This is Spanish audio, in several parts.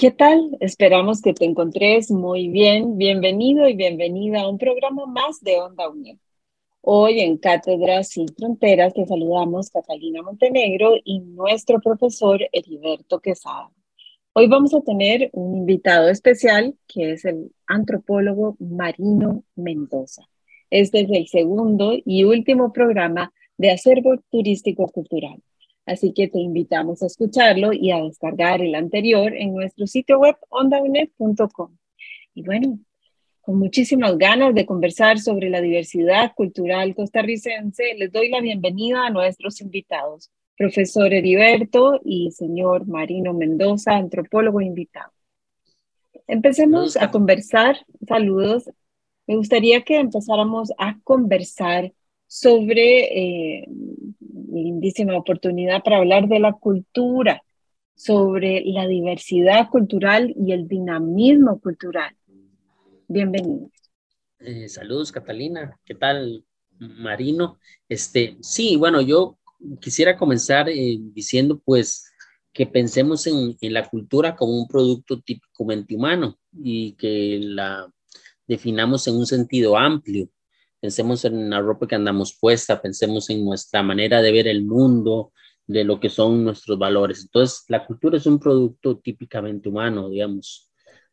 ¿Qué tal? Esperamos que te encontres muy bien. Bienvenido y bienvenida a un programa más de Onda UNED. Hoy en Cátedras Sin Fronteras te saludamos Catalina Montenegro y nuestro profesor Heriberto Quesada. Hoy vamos a tener un invitado especial que es el antropólogo Marino Mendoza. Este es el segundo y último programa de acervo turístico cultural. Así que te invitamos a escucharlo y a descargar el anterior en nuestro sitio web ondaunet.com. Y bueno, con muchísimas ganas de conversar sobre la diversidad cultural costarricense, les doy la bienvenida a nuestros invitados, profesor Heriberto y señor Marino Mendoza, antropólogo invitado. Empecemos a conversar. Saludos. Me gustaría que empezáramos a conversar sobre eh, lindísima oportunidad para hablar de la cultura, sobre la diversidad cultural y el dinamismo cultural. Bienvenidos. Eh, saludos, Catalina. ¿Qué tal, Marino? Este, sí, bueno, yo quisiera comenzar eh, diciendo, pues, que pensemos en, en, la cultura como un producto típicamente humano y que la definamos en un sentido amplio pensemos en la ropa que andamos puesta, pensemos en nuestra manera de ver el mundo, de lo que son nuestros valores. Entonces, la cultura es un producto típicamente humano, digamos.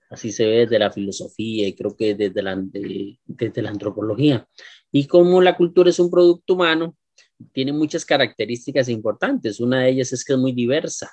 Así se ve desde la filosofía y creo que desde la, de, desde la antropología. Y como la cultura es un producto humano, tiene muchas características importantes. Una de ellas es que es muy diversa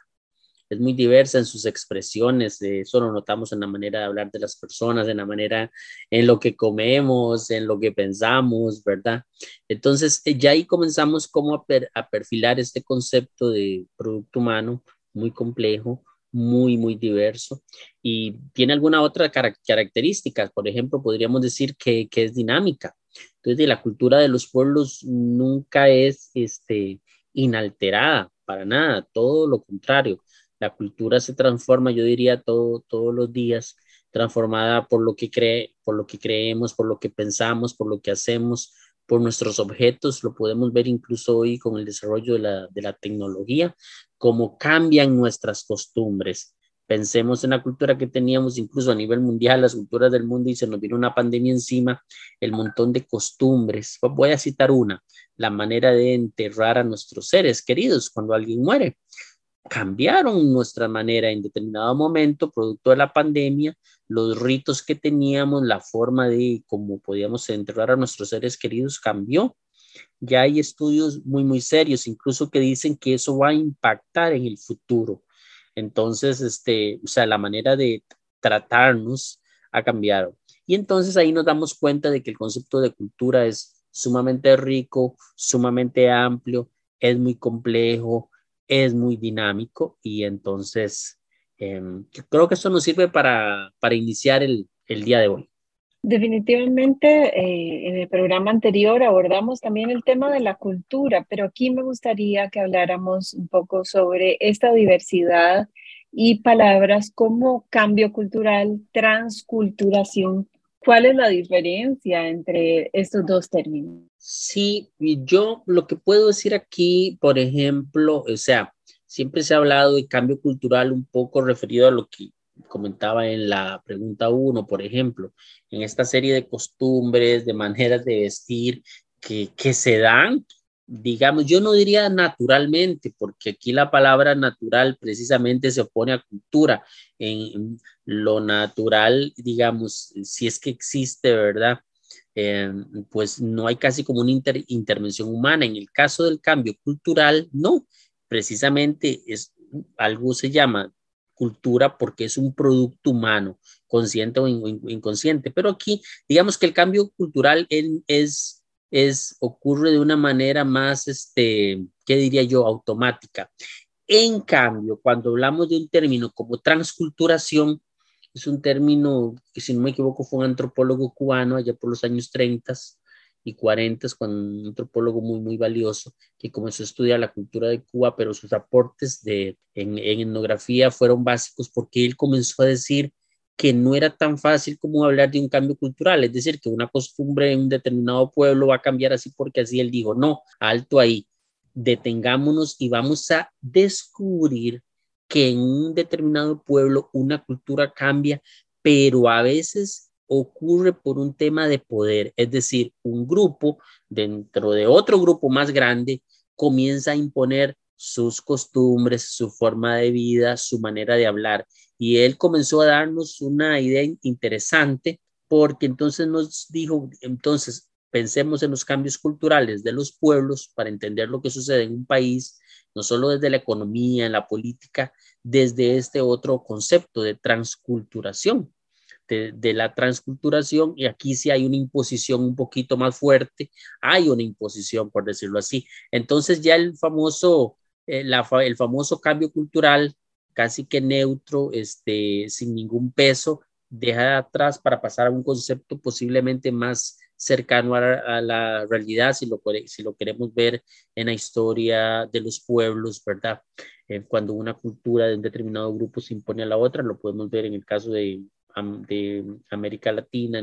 es muy diversa en sus expresiones, eso lo notamos en la manera de hablar de las personas, en la manera en lo que comemos, en lo que pensamos, ¿verdad? Entonces, eh, ya ahí comenzamos como a, per, a perfilar este concepto de producto humano muy complejo, muy, muy diverso y tiene alguna otra car característica. Por ejemplo, podríamos decir que, que es dinámica. Entonces, la cultura de los pueblos nunca es este, inalterada, para nada, todo lo contrario la cultura se transforma, yo diría, todo, todos los días, transformada por lo que cree, por lo que creemos, por lo que pensamos, por lo que hacemos, por nuestros objetos. Lo podemos ver incluso hoy con el desarrollo de la, de la tecnología, cómo cambian nuestras costumbres. Pensemos en la cultura que teníamos incluso a nivel mundial, las culturas del mundo, y se nos vino una pandemia encima, el montón de costumbres. Voy a citar una, la manera de enterrar a nuestros seres queridos cuando alguien muere cambiaron nuestra manera en determinado momento, producto de la pandemia, los ritos que teníamos, la forma de cómo podíamos enterrar a nuestros seres queridos cambió. Ya hay estudios muy, muy serios, incluso que dicen que eso va a impactar en el futuro. Entonces, este, o sea, la manera de tratarnos ha cambiado. Y entonces ahí nos damos cuenta de que el concepto de cultura es sumamente rico, sumamente amplio, es muy complejo, es muy dinámico y entonces eh, creo que eso nos sirve para, para iniciar el, el, día de hoy. Definitivamente, eh, en el programa anterior abordamos también el tema de la cultura, pero aquí me gustaría que habláramos un poco sobre esta diversidad y palabras como cambio cultural, transculturación. ¿Cuál es la diferencia entre estos dos términos? Sí, yo lo que puedo decir aquí, por ejemplo, o sea, siempre se ha hablado de cambio cultural un poco referido a lo que comentaba en la pregunta uno, por ejemplo, en esta serie de costumbres, de maneras de vestir que, que se dan, digamos, yo no diría naturalmente, porque aquí la palabra natural precisamente se opone a cultura. En lo natural, digamos, si es que existe, ¿verdad? Eh, pues no hay casi como una inter intervención humana. En el caso del cambio cultural, no, precisamente es algo se llama cultura porque es un producto humano, consciente o in inconsciente. Pero aquí, digamos que el cambio cultural es, es, ocurre de una manera más, este, ¿qué diría yo?, automática. En cambio, cuando hablamos de un término como transculturación, es un término que, si no me equivoco, fue un antropólogo cubano allá por los años 30 y 40, cuando un antropólogo muy, muy valioso, que comenzó a estudiar la cultura de Cuba, pero sus aportes de, en, etnografía fueron básicos porque él comenzó a decir que no era tan fácil como hablar de un cambio cultural, es decir, que una costumbre en un determinado pueblo va a cambiar así porque así él dijo, no, alto ahí, detengámonos y vamos a descubrir que en un determinado pueblo una cultura cambia, pero a veces ocurre por un tema de poder, es decir, un grupo dentro de otro grupo más grande comienza a imponer sus costumbres, su forma de vida, su manera de hablar. Y él comenzó a darnos una idea interesante porque entonces nos dijo, entonces pensemos en los cambios culturales de los pueblos para entender lo que sucede en un país, no solo desde la economía, en la política, desde este otro concepto de transculturación, de, la transculturación, y aquí sí hay una imposición un poquito más fuerte, hay una imposición, por decirlo así. Entonces ya el famoso, eh, el famoso cambio cultural, casi que neutro, este, sin ningún peso, deja atrás para pasar a un concepto posiblemente más cercano a, la realidad, si lo, si lo queremos ver en la historia de los pueblos, ¿verdad? Eh, cuando una cultura de un determinado grupo se impone a la otra, lo podemos ver en el caso de, de América Latina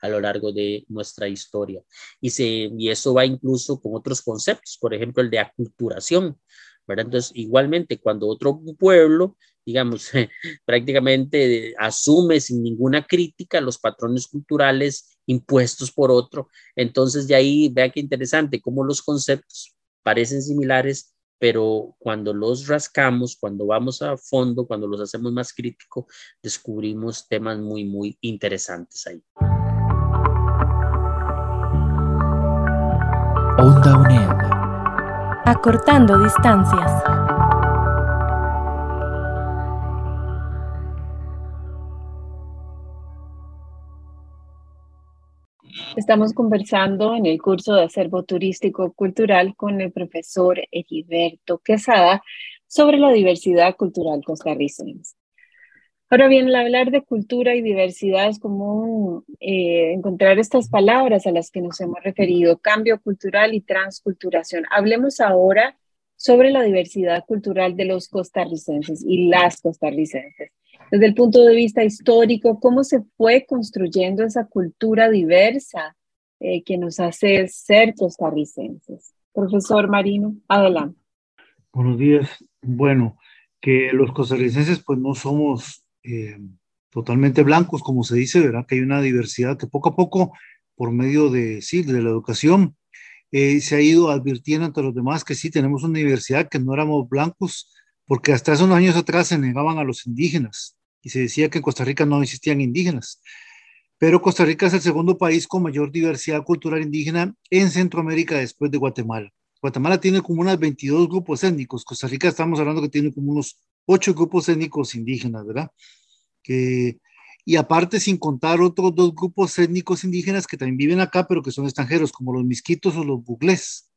a lo largo de nuestra historia. Y, se, y eso va incluso con otros conceptos, por ejemplo, el de aculturación, ¿verdad? Entonces, igualmente, cuando otro pueblo digamos, prácticamente asume sin ninguna crítica los patrones culturales impuestos por otro. Entonces, de ahí, vea qué interesante, cómo los conceptos parecen similares, pero cuando los rascamos, cuando vamos a fondo, cuando los hacemos más críticos, descubrimos temas muy, muy interesantes ahí. Onda UNED. Acortando distancias. Estamos conversando en el curso de acervo turístico cultural con el profesor Heriberto Quesada sobre la diversidad cultural costarricense. Ahora bien, al hablar de cultura y diversidad es común eh, encontrar estas palabras a las que nos hemos referido, cambio cultural y transculturación. Hablemos ahora sobre la diversidad cultural de los costarricenses y las costarricenses desde el punto de vista histórico, cómo se fue construyendo esa cultura diversa eh, que nos hace ser costarricenses. Profesor Marino, adelante. Buenos días. Bueno, que los costarricenses pues no somos eh, totalmente blancos, como se dice, ¿verdad? Que hay una diversidad que poco a poco, por medio de, sí, de la educación, eh, se ha ido advirtiendo ante los demás que sí tenemos una diversidad, que no éramos blancos, porque hasta hace unos años atrás se negaban a los indígenas y se decía que en Costa Rica no existían indígenas. Pero Costa Rica es el segundo país con mayor diversidad cultural indígena en Centroamérica después de Guatemala. Guatemala tiene como unos 22 grupos étnicos. Costa Rica estamos hablando que tiene como unos 8 grupos étnicos indígenas, ¿verdad? Que, y aparte, sin contar otros dos grupos étnicos indígenas que también viven acá, pero que son extranjeros, como los misquitos o los buglés.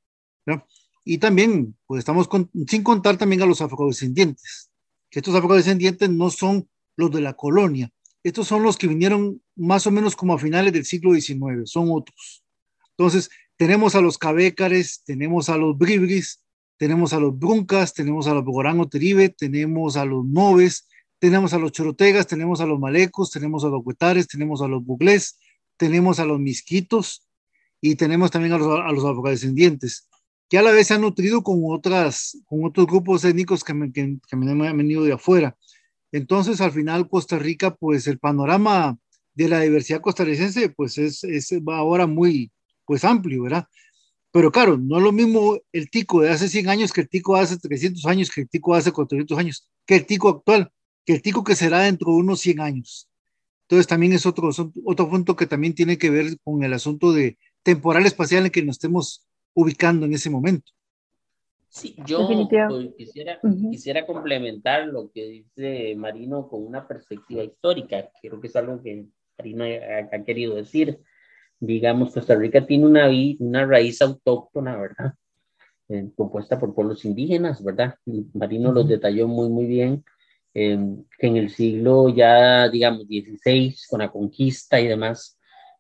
¿verdad? Y también, pues estamos sin contar también a los afrodescendientes, que estos afrodescendientes no son los de la colonia. Estos son los que vinieron más o menos como a finales del siglo XIX, son otros. Entonces, tenemos a los cabécares, tenemos a los bribris, tenemos a los bruncas, tenemos a los bogorán teribe, tenemos a los noves, tenemos a los chorotegas, tenemos a los malecos, tenemos a los huetares, tenemos a los buglés, tenemos a los misquitos y tenemos también a los, a los afrodescendientes, que a la vez se han nutrido con, otras, con otros grupos étnicos que, que, que me han venido de afuera. Entonces, al final, Costa Rica, pues el panorama de la diversidad costarricense, pues es, ahora muy, pues amplio, ¿verdad? Pero claro, no es lo mismo el tico de hace 100 años que el tico de hace 300 años, que el tico de hace 400 años, que el tico actual, que el tico que será dentro de unos 100 años. Entonces también es otro, otro punto que también tiene que ver con el asunto de temporal espacial en que nos estemos ubicando en ese momento. Sí, yo pues, quisiera, quisiera complementar lo que dice Marino con una perspectiva histórica. Creo que es algo que Marino ha, querido decir. Digamos, Costa Rica tiene una, una raíz autóctona, ¿verdad? eh, compuesta por pueblos indígenas, ¿verdad? Marino los detalló muy, muy bien, eh, que en el siglo ya, digamos, 16, con la conquista y demás,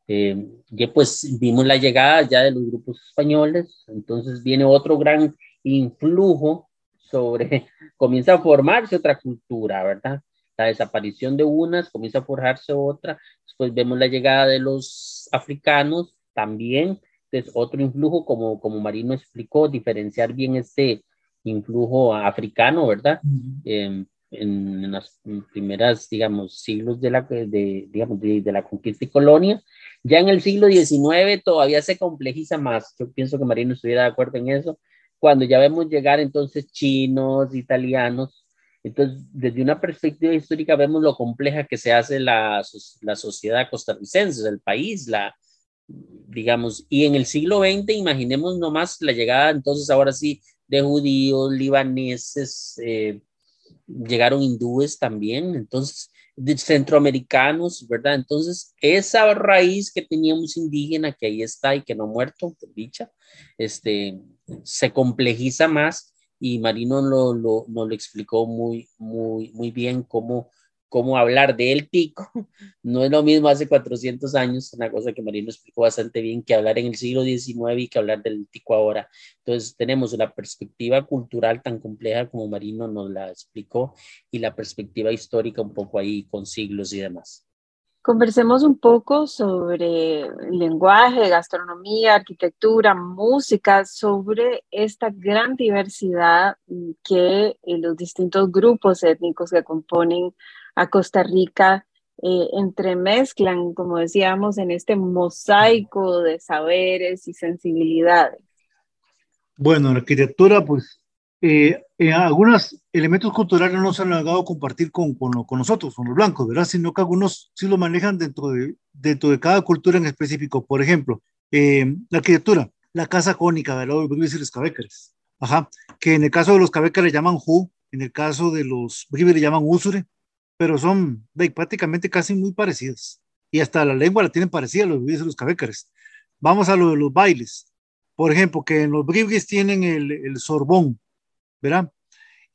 eh, ya pues vimos la llegada ya de los grupos españoles, entonces viene otro gran influjo sobre, comienza a formarse otra cultura, ¿verdad? La desaparición de unas, comienza a forjarse otra, después vemos la llegada de los africanos también, es otro influjo, como, como Marino explicó, diferenciar bien este influjo africano, ¿verdad? Em, en, las primeras, digamos, siglos de la, de, digamos, de, la conquista y colonia. Ya en el siglo XIX todavía se complejiza más. Yo pienso que Marino estuviera de acuerdo en eso. Cuando ya vemos llegar entonces chinos, italianos, entonces desde una perspectiva histórica vemos lo compleja que se hace la, la sociedad costarricense, el país, la, digamos, y en el siglo XX, imaginemos nomás la llegada, entonces ahora sí, de judíos, libaneses, eh, llegaron hindúes también, entonces, de centroamericanos, ¿verdad? Entonces, esa raíz que teníamos indígena, que ahí está y que no ha muerto, por dicha, este, se complejiza más y Marino lo, lo, nos lo explicó muy, muy, muy bien cómo cómo hablar del tico. No es lo mismo hace 400 años, una cosa que Marino explicó bastante bien, que hablar en el siglo XIX y que hablar del tico ahora. Entonces tenemos una perspectiva cultural tan compleja como Marino nos la explicó y la perspectiva histórica un poco ahí con siglos y demás. Conversemos un poco sobre lenguaje, gastronomía, arquitectura, música, sobre esta gran diversidad que los distintos grupos étnicos que componen a Costa Rica eh, entremezclan, como decíamos, en este mosaico de saberes y sensibilidades. Bueno, arquitectura, pues, eh, eh, algunos elementos culturales no se han llegado a compartir con, con, nosotros, con los blancos, ¿verdad? Sino que algunos sí lo manejan dentro de, dentro de cada cultura en específico. Por ejemplo, la arquitectura, la casa cónica, ¿verdad? Los los cabécares. Ajá, que en el caso de los cabécares llaman ju, en el caso de los bribes le llaman usure, pero son prácticamente casi muy parecidas. Y hasta la lengua la tienen parecida, los bribes y los cabécares. Vamos a lo de los bailes. Por ejemplo, que en los bribes tienen el, el sorbón, ¿verdad?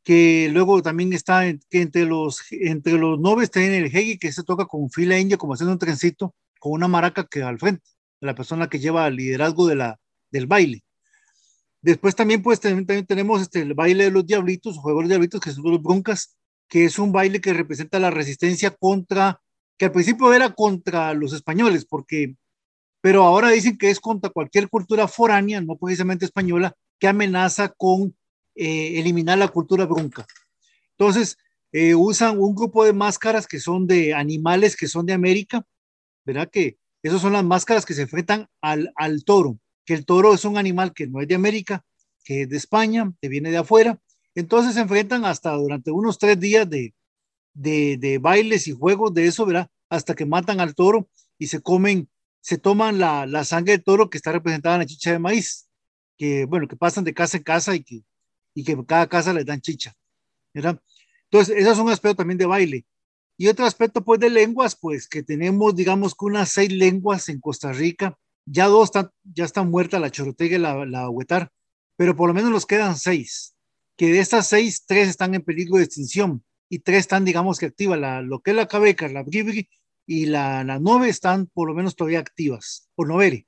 Que luego también está que entre los, entre los noves tienen el hegi, que se toca con fila india, como haciendo un trencito, con una maraca que al frente, la persona que lleva el liderazgo de la, del baile. Después también, pues, también, tenemos este, el baile de los diablitos, juegos de diablitos, que son los broncas, que es un baile que representa la resistencia contra, que al principio era contra los españoles, porque, pero ahora dicen que es contra cualquier cultura foránea, no precisamente española, que amenaza con eh, eliminar la cultura bronca. Entonces, eh, usan un grupo de máscaras que son de animales que son de América, ¿verdad? Que esas son las máscaras que se enfrentan al, al toro, que el toro es un animal que no es de América, que es de España, que viene de afuera, entonces se enfrentan hasta durante unos tres días de, de, bailes y juegos de eso, ¿verdad? Hasta que matan al toro y se comen, se toman la, la sangre del toro que está representada en la chicha de maíz, que bueno, que pasan de casa en casa y que, y que cada casa les dan chicha, ¿verdad? Entonces, ese es un aspecto también de baile. Y otro aspecto, pues, de lenguas, pues, que tenemos, digamos, que unas seis lenguas en Costa Rica. Ya dos están, ya están muertas, la chorotega y la, la huetar, pero por lo menos nos quedan seis que de estas seis, tres están en peligro de extinción y tres están, digamos que activas. La, lo que es la cabeca, la bribri y la, la nueve están por lo menos todavía activas, por novere.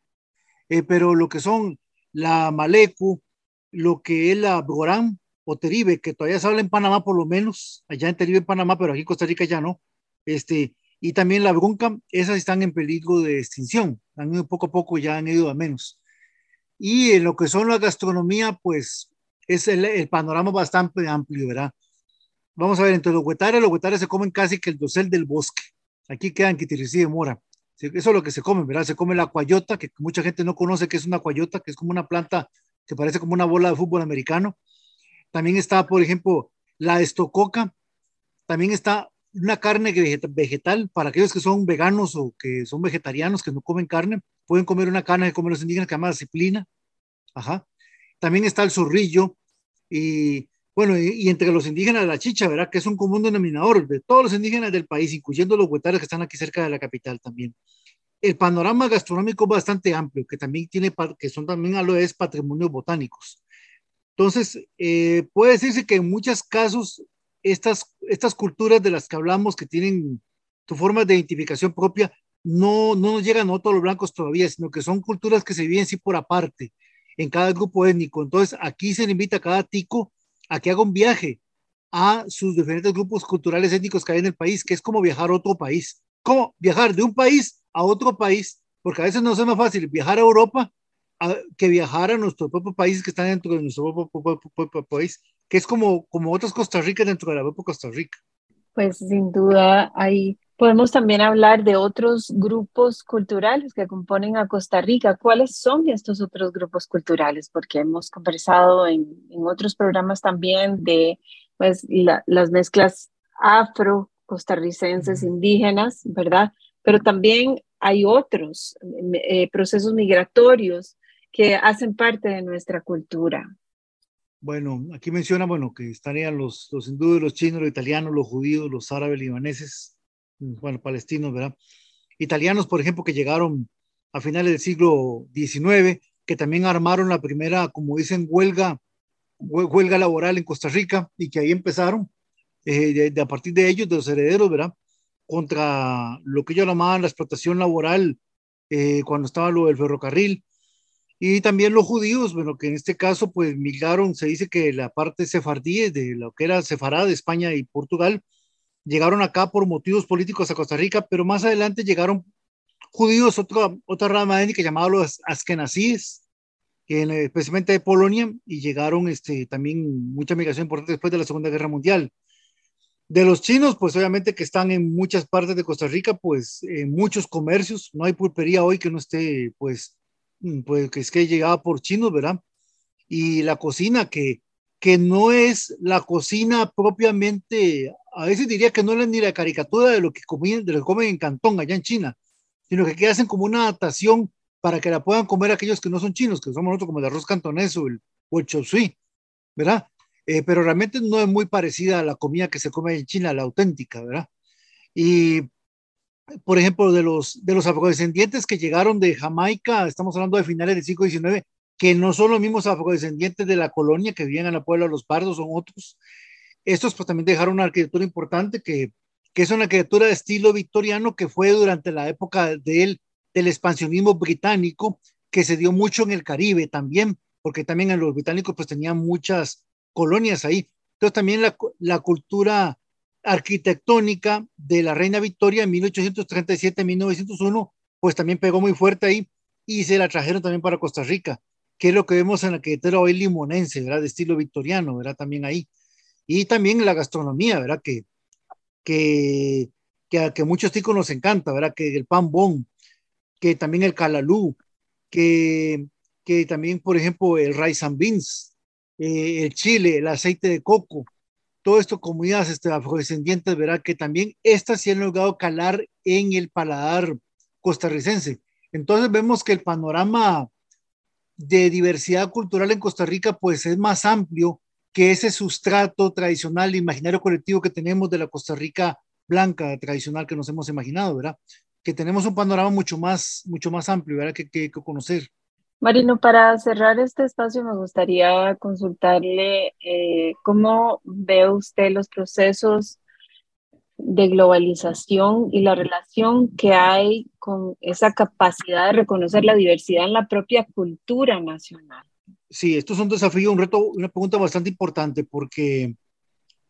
Eh, pero lo que son la malecu, lo que es la brorán o teribe, que todavía se habla en Panamá por lo menos, allá en Teribe, en Panamá, pero aquí en Costa Rica ya no. Este, y también la brunca, esas están en peligro de extinción. Han ido poco a poco, ya han ido a menos. Y en lo que son la gastronomía, pues es el, panorama bastante amplio, ¿verdad? Vamos a ver, entre los huetares, los huetares se comen casi que el dosel del bosque. Aquí quedan quitiricí de mora. Eso es lo que se come, ¿verdad? Se come la cuayota, que mucha gente no conoce que es una cuayota, que es como una planta que parece como una bola de fútbol americano. También está, por ejemplo, la estococa. También está una carne vegetal para aquellos que son veganos o que son vegetarianos, que no comen carne. Pueden comer una carne que comen los indígenas que se llama disciplina. Ajá. También está el zorrillo y bueno, y, entre los indígenas la chicha, ¿verdad? Que es un común denominador de todos los indígenas del país, incluyendo los huetares que están aquí cerca de la capital también. El panorama gastronómico bastante amplio, que también tiene, que son también a lo es patrimonios botánicos. Entonces, eh, puede decirse que en muchos casos estas, estas culturas de las que hablamos que tienen su forma de identificación propia, no, no nos llegan a todos los blancos todavía, sino que son culturas que se viven sí por aparte en cada grupo étnico. Entonces, aquí se le invita a cada tico a que haga un viaje a sus diferentes grupos culturales étnicos que hay en el país, que es como viajar a otro país. Como viajar de un país a otro país, porque a veces no es más fácil viajar a Europa que viajar a nuestros propios países que están dentro de nuestro propio, país, que es como, como otras Costa Rica dentro de la propia Costa Rica. Pues sin duda ahí podemos también hablar de otros grupos culturales que componen a Costa Rica. ¿Cuáles son estos otros grupos culturales? Porque hemos conversado en, en otros programas también de pues, las mezclas afro costarricenses indígenas, ¿verdad? Pero también hay otros eh, procesos migratorios que hacen parte de nuestra cultura. Bueno, aquí menciona, bueno, que estarían los, los hindúes, los chinos, los italianos, los judíos, los árabes, libaneses, mm, bueno, palestinos, ¿verdad? Italianos, por ejemplo, que llegaron a finales del siglo XIX, que también armaron la primera, como dicen, huelga, huelga laboral en Costa Rica y que ahí empezaron, eh, de, a partir de ellos, de los herederos, ¿verdad? Contra lo que ellos llamaban la explotación laboral eh, cuando estaba lo del ferrocarril y también los judíos, bueno, que en este caso pues migraron, se dice que la parte sefardí de lo que era Sefará de España y Portugal, llegaron acá por motivos políticos a Costa Rica, pero más adelante llegaron judíos, otra, otra rama étnica llamada los askenazíes, especialmente de Polonia, y llegaron este, también mucha migración importante después de la Segunda Guerra Mundial. De los chinos, pues obviamente que están en muchas partes de Costa Rica, pues en muchos comercios, no hay pulpería hoy que no esté pues Mm, pues que es que llegaba por chinos, ¿verdad? Y la cocina que, que no es la cocina propiamente, a veces diría que no es ni la caricatura de lo que comen, de lo que comen en Cantón, allá en China, sino que, que hacen como una adaptación para que la puedan comer aquellos que no son chinos, que somos nosotros como el arroz cantonés o el, o el ¿verdad? Eh, pero realmente no es muy parecida a la comida que se come en China, la auténtica, ¿verdad? Y por ejemplo, de los, de los afrodescendientes que llegaron de Jamaica, estamos hablando de finales del siglo XIX, que no son los mismos afrodescendientes de la colonia que vivían en la Puebla los Pardos, son otros. Estos pues también dejaron una arquitectura importante que, que es una arquitectura de estilo victoriano que fue durante la época del, del expansionismo británico, que se dio mucho en el Caribe también, porque también en los británicos pues tenían muchas colonias ahí. Entonces también la, la cultura arquitectónica de la Reina Victoria en 1837-1901, pues también pegó muy fuerte ahí y se la trajeron también para Costa Rica, que es lo que vemos en la arquitectura hoy limonense, ¿verdad? De estilo victoriano, ¿verdad? También ahí. Y también la gastronomía, ¿verdad? Que, que, que, que a muchos ticos nos encanta, ¿verdad? Que el pan bon, que también el calalú, que, que también, por ejemplo, el rice and beans, eh, el chile, el aceite de coco, todo esto comunidades este, afrodescendientes, verá que también estas sí han logrado calar en el paladar costarricense. Entonces vemos que el panorama de diversidad cultural en Costa Rica pues es más amplio que ese sustrato tradicional, imaginario colectivo que tenemos de la Costa Rica blanca tradicional que nos hemos imaginado, ¿verdad? Que tenemos un panorama mucho más, mucho más amplio, ¿verdad? Que, que, que conocer. Marino, para cerrar este espacio me gustaría consultarle eh, cómo ve usted los procesos de globalización y la relación que hay con esa capacidad de reconocer la diversidad en la propia cultura nacional. Sí, esto es un desafío, un reto, una pregunta bastante importante porque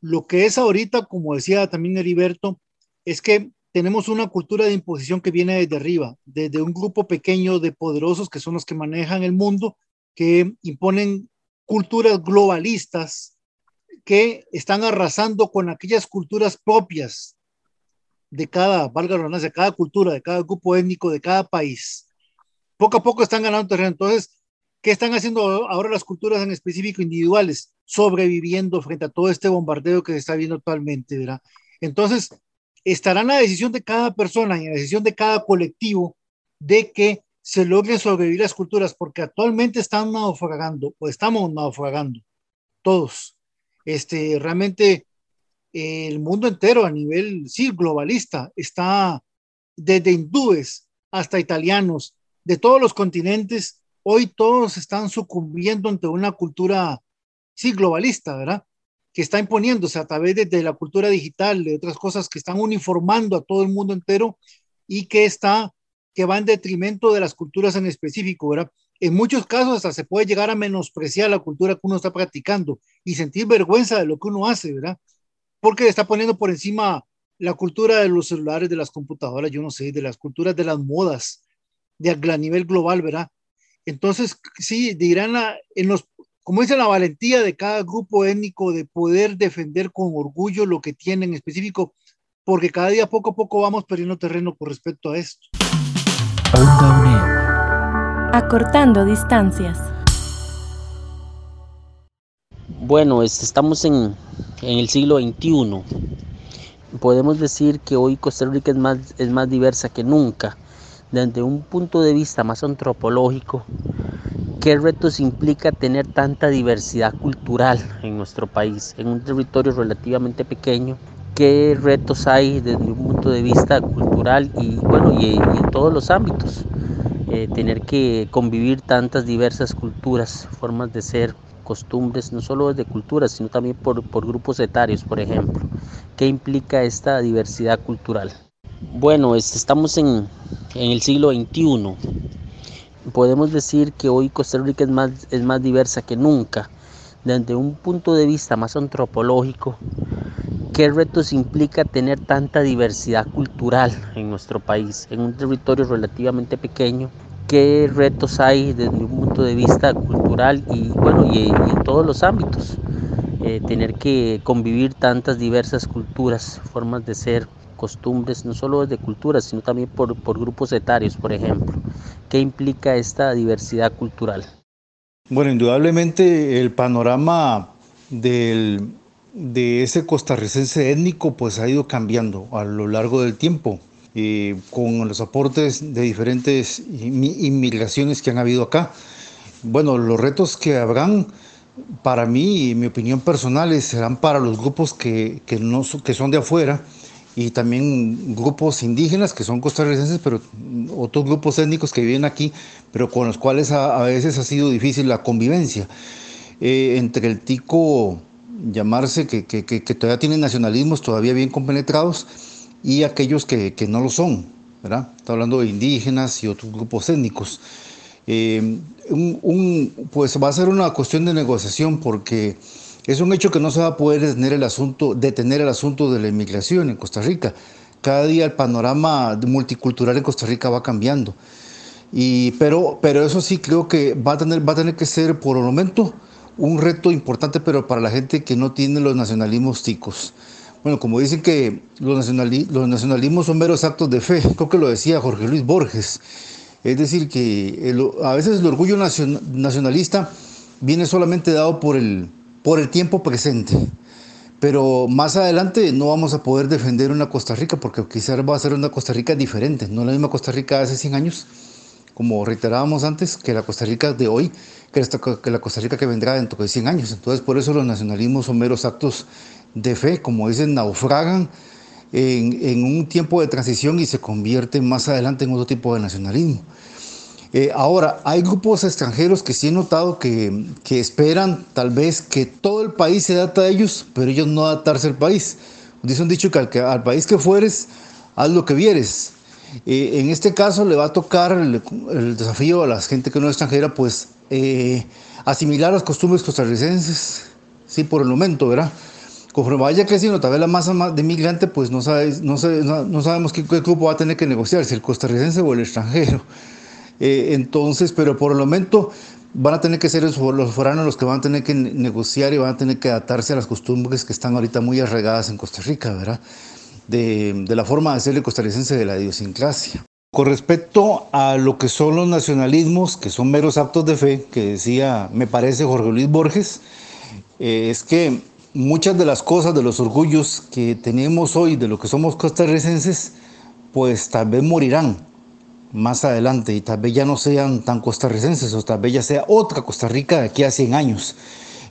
lo que es ahorita, como decía también Heriberto, es que tenemos una cultura de imposición que viene desde arriba, desde un grupo pequeño de poderosos que son los que manejan el mundo, que imponen culturas globalistas que están arrasando con aquellas culturas propias de cada, valga la de cada cultura, de cada grupo étnico, de cada país. Poco a poco están ganando terreno. Entonces, ¿qué están haciendo ahora las culturas en específico individuales? Sobreviviendo frente a todo este bombardeo que se está viendo actualmente, ¿verdad? Entonces, estará en la decisión de cada persona y en la decisión de cada colectivo de que se logren sobrevivir las culturas, porque actualmente están naufragando o estamos naufragando todos. Este, realmente el mundo entero a nivel, sí, globalista, está desde hindúes hasta italianos, de todos los continentes, hoy todos están sucumbiendo ante una cultura sí, globalista, ¿verdad? Que está imponiéndose a través de, la cultura digital, de otras cosas que están uniformando a todo el mundo entero y que está, que va en detrimento de las culturas en específico, ¿verdad? En muchos casos hasta se puede llegar a menospreciar la cultura que uno está practicando y sentir vergüenza de lo que uno hace, ¿verdad? Porque está poniendo por encima la cultura de los celulares, de las computadoras, yo no sé, de las culturas de las modas, de a nivel global, ¿verdad? Entonces, sí, dirán en los, como dice la valentía de cada grupo étnico de poder defender con orgullo lo que tienen en específico, porque cada día poco a poco vamos perdiendo terreno con respecto a esto. Acortando distancias. Bueno, estamos en, en el siglo XXI podemos decir que hoy Costa Rica es más, es más diversa que nunca. Desde un punto de vista más antropológico, ¿qué retos implica tener tanta diversidad cultural en nuestro país, en un territorio relativamente pequeño? ¿Qué retos hay desde un punto de vista cultural y, bueno, y, en todos los ámbitos? Eh, tener que convivir tantas diversas culturas, formas de ser, costumbres, no solo de culturas, sino también por, por grupos etarios, por ejemplo. ¿Qué implica esta diversidad cultural? Bueno, este, estamos en, en el siglo XXI. Podemos decir que hoy Costa Rica es más, es más diversa que nunca. Desde un punto de vista más antropológico, ¿qué retos implica tener tanta diversidad cultural en nuestro país, en un territorio relativamente pequeño qué retos hay desde un punto de vista cultural y bueno y, en todos los ámbitos eh, tener que convivir tantas diversas culturas formas de ser costumbres no solo de culturas sino también por, por grupos etarios por ejemplo qué implica esta diversidad cultural bueno indudablemente el panorama del, de ese costarricense étnico pues ha ido cambiando a lo largo del tiempo eh, con los aportes de diferentes inmigraciones que han habido acá. Bueno, los retos que habrán, para mí y mi opinión personal, serán para los grupos que, que, no, que son de afuera y también grupos indígenas que son costarricenses, pero otros grupos étnicos que viven aquí, pero con los cuales a, veces ha sido difícil la convivencia. Eh, entre el tico llamarse, que, que, que, todavía tienen nacionalismos todavía bien compenetrados, y aquellos que, que no lo son, ¿verdad? Está hablando de indígenas y otros grupos étnicos. Eh, un, pues va a ser una cuestión de negociación porque es un hecho que no se va a poder detener el asunto, detener el asunto de la inmigración en Costa Rica. Cada día el panorama multicultural en Costa Rica va cambiando. Y, pero, pero eso sí creo que va a, tener, va a tener que ser por el momento un reto importante, pero para la gente que no tiene los nacionalismos ticos. Bueno, como dicen que los, los nacionalismos son meros actos de fe, creo que lo decía Jorge Luis Borges. Es decir, que a veces el orgullo nacionalista viene solamente dado por el, por el tiempo presente. Pero más adelante no vamos a poder defender una Costa Rica porque quizás va a ser una Costa Rica diferente, no la misma Costa Rica de hace 100 años, como reiterábamos antes, que la Costa Rica de hoy, que la Costa Rica que vendrá dentro de 100 años. Entonces por eso los nacionalismos son meros actos de fe, como dicen, naufragan en, un tiempo de transición y se convierten más adelante en otro tipo de nacionalismo. Eh, ahora, hay grupos extranjeros que sí he notado que, que, esperan tal vez que todo el país se adapte a ellos, pero ellos no adaptarse al país. Dice un dicho que al, al país que fueres, haz lo que vieres. Eh, en este caso le va a tocar el, desafío a la gente que no es extranjera, pues eh, asimilar las costumbres costarricenses, sí, por el momento, ¿verdad? Conforme vaya creciendo tal vez la masa de migrante, pues no, sabes, no, no, sabemos qué, grupo va a tener que negociar, si el costarricense o el extranjero. Eh, entonces, pero por el momento van a tener que ser los foranos los que van a tener que negociar y van a tener que adaptarse a las costumbres que están ahorita muy arraigadas en Costa Rica, ¿verdad? De, de la forma de ser el costarricense de la idiosincrasia. Con respecto a lo que son los nacionalismos, que son meros actos de fe, que decía, me parece Jorge Luis Borges, eh, es que muchas de las cosas, de los orgullos que tenemos hoy, de lo que somos costarricenses, pues tal vez morirán más adelante y tal vez ya no sean tan costarricenses o tal vez ya sea otra Costa Rica de aquí a 100 años.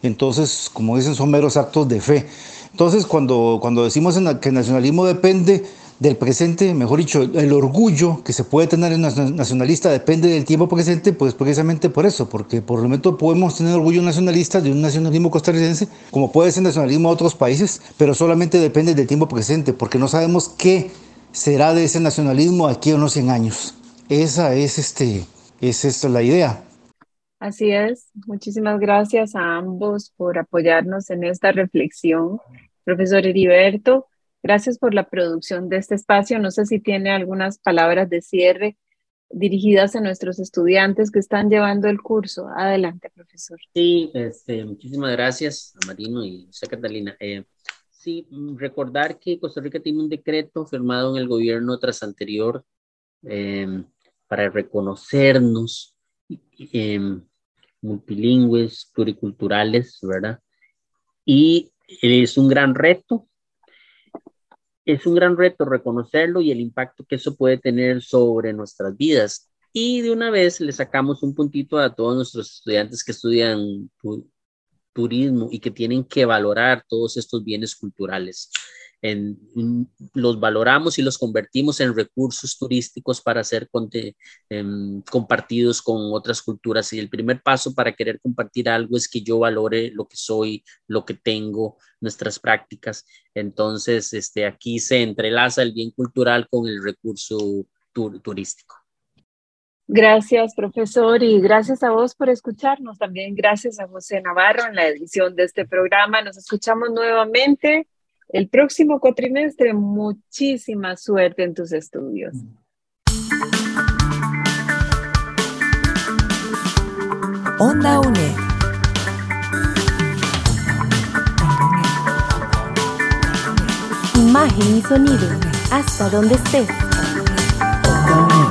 Entonces, como dicen, son meros actos de fe. Entonces, cuando, cuando decimos que el nacionalismo depende del presente, mejor dicho, el orgullo que se puede tener en nacionalista depende del tiempo presente, pues precisamente por eso, porque por el momento podemos tener orgullo nacionalista de un nacionalismo costarricense, como puede ser nacionalismo de otros países, pero solamente depende del tiempo presente, porque no sabemos qué será de ese nacionalismo aquí a unos 100 años. Esa es, este, es esto la idea. Así es. Muchísimas gracias a ambos por apoyarnos en esta reflexión. Profesor Heriberto, gracias por la producción de este espacio. No sé si tiene algunas palabras de cierre dirigidas a nuestros estudiantes que están llevando el curso. Adelante, profesor. Sí, este, muchísimas gracias a Marino y a Catalina. Eh, sí, recordar que Costa Rica tiene un decreto firmado en el gobierno tras anterior eh, para reconocernos eh, multilingües, pluriculturales, ¿verdad? Y es un gran reto. Es un gran reto reconocerlo y el impacto que eso puede tener sobre nuestras vidas. Y de una vez le sacamos un puntito a todos nuestros estudiantes que estudian turismo y que tienen que valorar todos estos bienes culturales en, los valoramos y los convertimos en recursos turísticos para ser em, compartidos con otras culturas. Y el primer paso para querer compartir algo es que yo valore lo que soy, lo que tengo, nuestras prácticas. Entonces, este, aquí se entrelaza el bien cultural con el recurso turístico. Gracias, profesor, y gracias a vos por escucharnos. También gracias a José Navarro en la edición de este programa. Nos escuchamos nuevamente el próximo cuatrimestre. Muchísima suerte en tus estudios. Onda UNED. Imagen y sonido. Hasta donde estés. nuestras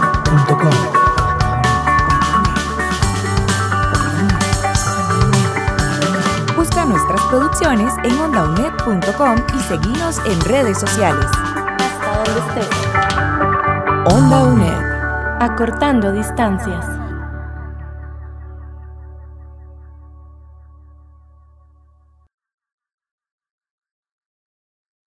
producciones en ondaunet.com y seguimos en redes sociales. Hasta donde estés. Onda UNED. Acortando distancias.